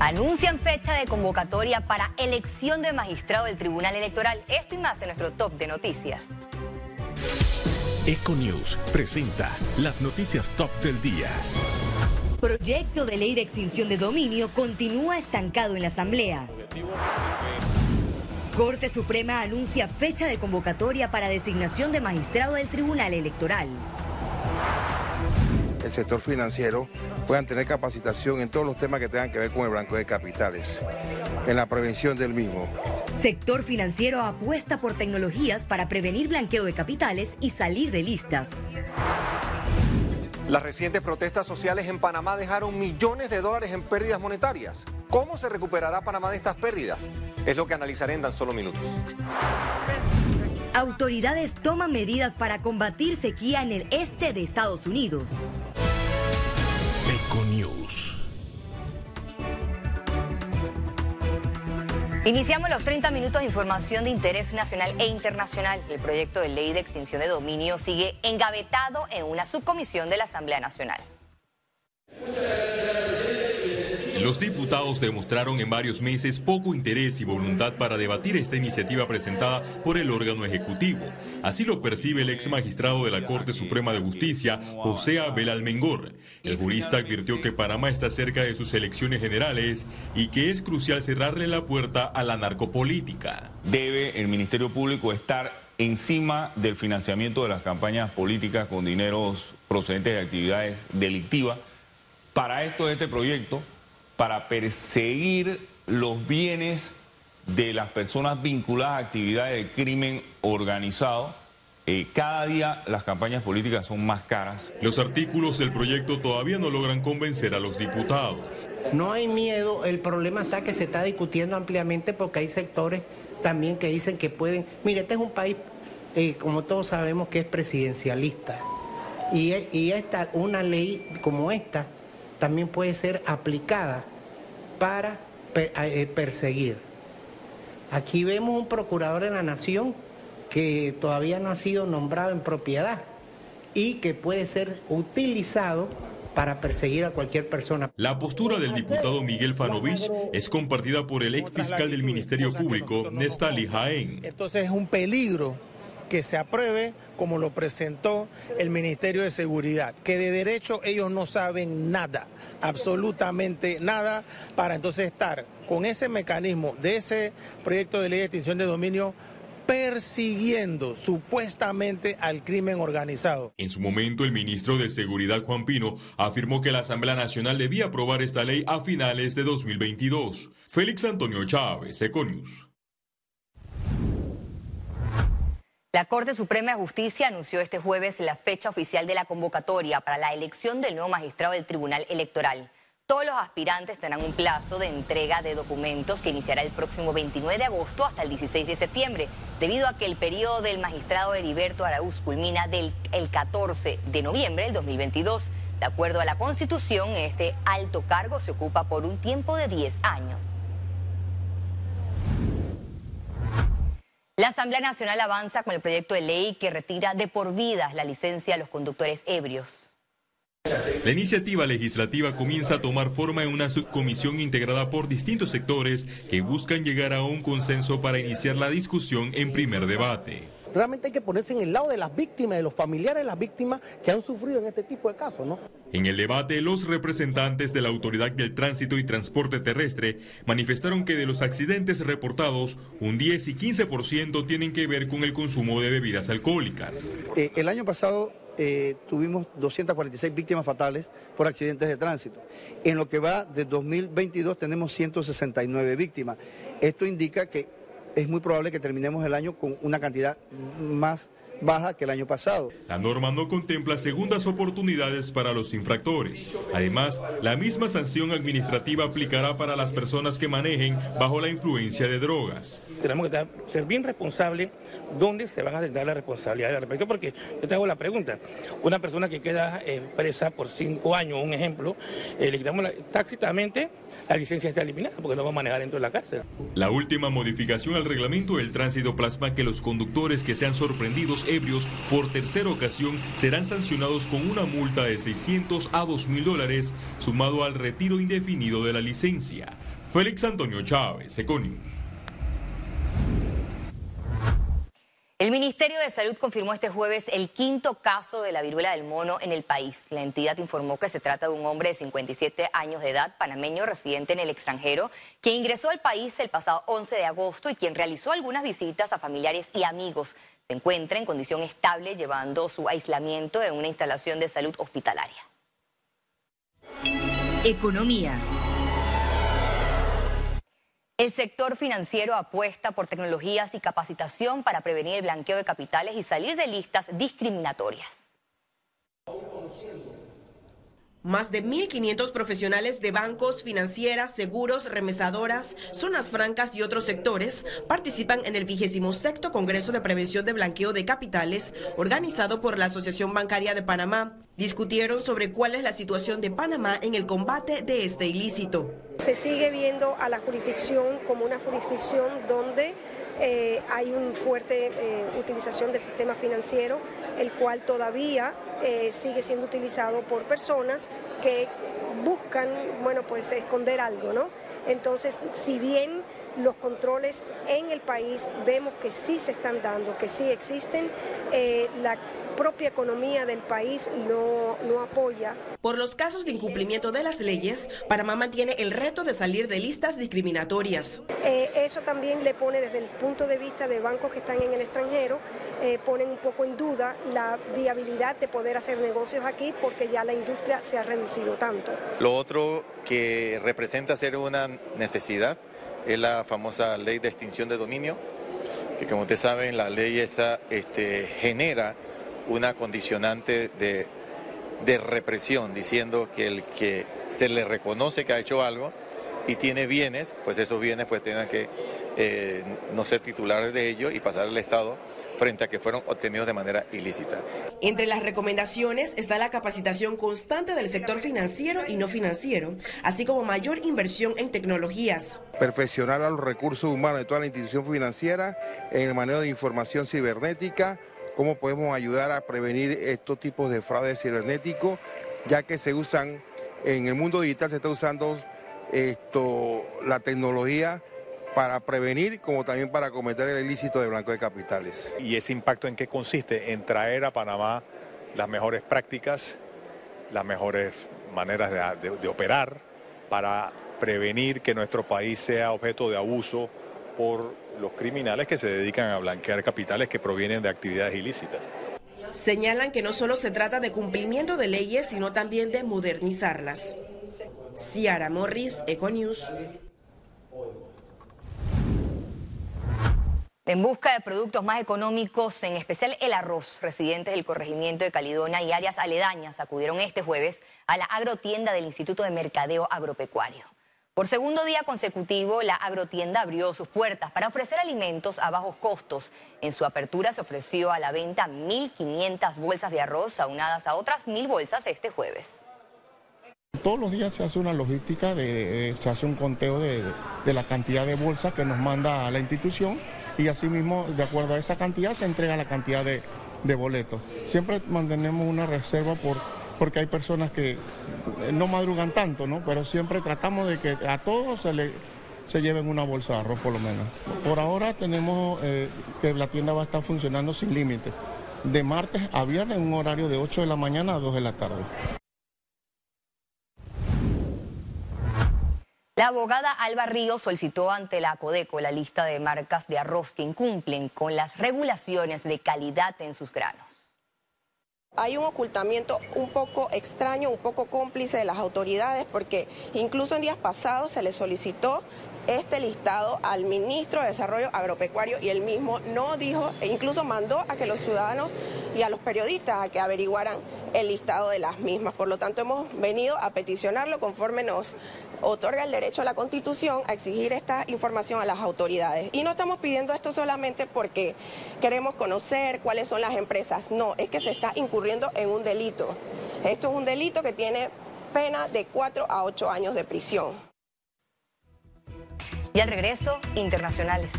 Anuncian fecha de convocatoria para elección de magistrado del Tribunal Electoral. Esto y más en nuestro top de noticias. Econews presenta las noticias top del día. Proyecto de ley de extinción de dominio continúa estancado en la Asamblea. Corte Suprema anuncia fecha de convocatoria para designación de magistrado del Tribunal Electoral. El sector financiero puedan tener capacitación en todos los temas que tengan que ver con el blanco de capitales, en la prevención del mismo. Sector financiero apuesta por tecnologías para prevenir blanqueo de capitales y salir de listas. Las recientes protestas sociales en Panamá dejaron millones de dólares en pérdidas monetarias. ¿Cómo se recuperará Panamá de estas pérdidas? Es lo que analizaré en tan solo minutos. Autoridades toman medidas para combatir sequía en el este de Estados Unidos. Econews. Iniciamos los 30 minutos de información de interés nacional e internacional. El proyecto de ley de extinción de dominio sigue engavetado en una subcomisión de la Asamblea Nacional. Los diputados demostraron en varios meses poco interés y voluntad para debatir esta iniciativa presentada por el órgano ejecutivo. Así lo percibe el ex magistrado de la Corte Suprema de Justicia, José Abel Almengor. El jurista advirtió que Panamá está cerca de sus elecciones generales y que es crucial cerrarle la puerta a la narcopolítica. Debe el Ministerio Público estar encima del financiamiento de las campañas políticas con dineros procedentes de actividades delictivas. Para esto, este proyecto para perseguir los bienes de las personas vinculadas a actividades de crimen organizado. Eh, cada día las campañas políticas son más caras. Los artículos del proyecto todavía no logran convencer a los diputados. No hay miedo, el problema está que se está discutiendo ampliamente porque hay sectores también que dicen que pueden... Mire, este es un país, eh, como todos sabemos, que es presidencialista. Y, y esta, una ley como esta también puede ser aplicada para eh, perseguir. Aquí vemos un procurador de la nación que todavía no ha sido nombrado en propiedad y que puede ser utilizado para perseguir a cualquier persona. La postura del diputado Miguel Fanovich es compartida por el ex fiscal del Ministerio Público, Nestali Jaén. Entonces es un peligro que se apruebe como lo presentó el Ministerio de Seguridad, que de derecho ellos no saben nada, absolutamente nada, para entonces estar con ese mecanismo de ese proyecto de ley de extinción de dominio persiguiendo supuestamente al crimen organizado. En su momento, el ministro de Seguridad, Juan Pino, afirmó que la Asamblea Nacional debía aprobar esta ley a finales de 2022. Félix Antonio Chávez, Econius. La Corte Suprema de Justicia anunció este jueves la fecha oficial de la convocatoria para la elección del nuevo magistrado del Tribunal Electoral. Todos los aspirantes tendrán un plazo de entrega de documentos que iniciará el próximo 29 de agosto hasta el 16 de septiembre, debido a que el periodo del magistrado Heriberto Araúz culmina el 14 de noviembre del 2022. De acuerdo a la Constitución, este alto cargo se ocupa por un tiempo de 10 años. La Asamblea Nacional avanza con el proyecto de ley que retira de por vida la licencia a los conductores ebrios. La iniciativa legislativa comienza a tomar forma en una subcomisión integrada por distintos sectores que buscan llegar a un consenso para iniciar la discusión en primer debate. Realmente hay que ponerse en el lado de las víctimas, de los familiares de las víctimas que han sufrido en este tipo de casos, ¿no? En el debate, los representantes de la Autoridad del Tránsito y Transporte Terrestre manifestaron que de los accidentes reportados, un 10 y 15% tienen que ver con el consumo de bebidas alcohólicas. Eh, el año pasado eh, tuvimos 246 víctimas fatales por accidentes de tránsito. En lo que va de 2022 tenemos 169 víctimas. Esto indica que es muy probable que terminemos el año con una cantidad más baja que el año pasado. La norma no contempla segundas oportunidades para los infractores. Además, la misma sanción administrativa aplicará para las personas que manejen bajo la influencia de drogas. Tenemos que ser bien responsables dónde se van a dar la responsabilidad al respecto, porque yo te hago la pregunta. Una persona que queda presa por cinco años, un ejemplo, eh, le quitamos tácitamente la licencia está eliminada porque no va a manejar dentro de la cárcel. La última modificación al reglamento del tránsito plasma que los conductores que sean sorprendidos ebrios por tercera ocasión serán sancionados con una multa de 600 a 2 mil dólares, sumado al retiro indefinido de la licencia. Félix Antonio Chávez, Econius. El Ministerio de Salud confirmó este jueves el quinto caso de la viruela del mono en el país. La entidad informó que se trata de un hombre de 57 años de edad, panameño residente en el extranjero, quien ingresó al país el pasado 11 de agosto y quien realizó algunas visitas a familiares y amigos. Se encuentra en condición estable llevando su aislamiento en una instalación de salud hospitalaria. Economía. El sector financiero apuesta por tecnologías y capacitación para prevenir el blanqueo de capitales y salir de listas discriminatorias. Más de 1.500 profesionales de bancos, financieras, seguros, remesadoras, zonas francas y otros sectores participan en el vigésimo sexto Congreso de Prevención de Blanqueo de Capitales organizado por la Asociación Bancaria de Panamá. Discutieron sobre cuál es la situación de Panamá en el combate de este ilícito. Se sigue viendo a la jurisdicción como una jurisdicción donde eh, hay una fuerte eh, utilización del sistema financiero, el cual todavía eh, sigue siendo utilizado por personas que buscan, bueno, pues esconder algo, ¿no? Entonces, si bien los controles en el país vemos que sí se están dando, que sí existen, la propia economía del país no, no apoya. Por los casos de incumplimiento de las leyes, Panamá mantiene el reto de salir de listas discriminatorias. Eh, eso también le pone desde el punto de vista de bancos que están en el extranjero, eh, ponen un poco en duda la viabilidad de poder hacer negocios aquí porque ya la industria se ha reducido tanto. Lo otro que representa ser una necesidad es la famosa ley de extinción de dominio, que como ustedes saben la ley esa este, genera una condicionante de, represión, diciendo que el que se le reconoce que ha hecho algo y tiene bienes, pues esos bienes pues tengan que eh, no ser titulares de ellos y pasar al Estado frente a que fueron obtenidos de manera ilícita. Entre las recomendaciones está la capacitación constante del sector financiero y no financiero, así como mayor inversión en tecnologías. Perfeccionar a los recursos humanos de toda la institución financiera en el manejo de información cibernética, cómo podemos ayudar a prevenir estos tipos de fraudes cibernéticos, ya que se usan, en el mundo digital se está usando esto, la tecnología para prevenir como también para cometer el ilícito de blanco de capitales. ¿Y ese impacto en qué consiste? En traer a Panamá las mejores prácticas, las mejores maneras de operar para prevenir que nuestro país sea objeto de abuso por los criminales que se dedican a blanquear capitales que provienen de actividades ilícitas. Señalan que no solo se trata de cumplimiento de leyes, sino también de modernizarlas. Ciara Morris, Econews. En busca de productos más económicos, en especial el arroz, residentes del corregimiento de Calidona y áreas aledañas acudieron este jueves a la agrotienda del Instituto de Mercadeo Agropecuario. Por segundo día consecutivo, la agrotienda abrió sus puertas para ofrecer alimentos a bajos costos. En su apertura se ofreció a la venta 1.500 bolsas de arroz, aunadas a otras 1.000 bolsas este jueves. Todos los días se hace una logística, de, se hace un conteo de, la cantidad de bolsas que nos manda la institución y asimismo, de acuerdo a esa cantidad, se entrega la cantidad de, de boletos. Siempre mantenemos una reserva por porque hay personas que eh, no madrugan tanto, ¿no? Pero siempre tratamos de que a todos se le se lleven una bolsa de arroz por lo menos. Por ahora tenemos eh, que la tienda va a estar funcionando sin límite, de martes a viernes en un horario de 8 de la mañana a 2 de la tarde. La abogada Alba Ríos solicitó ante la Codeco la lista de marcas de arroz que incumplen con las regulaciones de calidad en sus granos. Hay un ocultamiento un poco extraño, un poco cómplice de las autoridades, porque incluso en días pasados se le solicitó este listado al ministro de Desarrollo Agropecuario y él mismo no dijo e incluso mandó a que los ciudadanos y a los periodistas a que averiguaran el listado de las mismas. Por lo tanto, hemos venido a peticionarlo conforme nos otorga el derecho a la Constitución a exigir esta información a las autoridades. Y no estamos pidiendo esto solamente porque queremos conocer cuáles son las empresas, no, es que se está incurriendo en un delito. Esto es un delito que tiene pena de 4 a 8 años de prisión. Y al regreso, internacionales.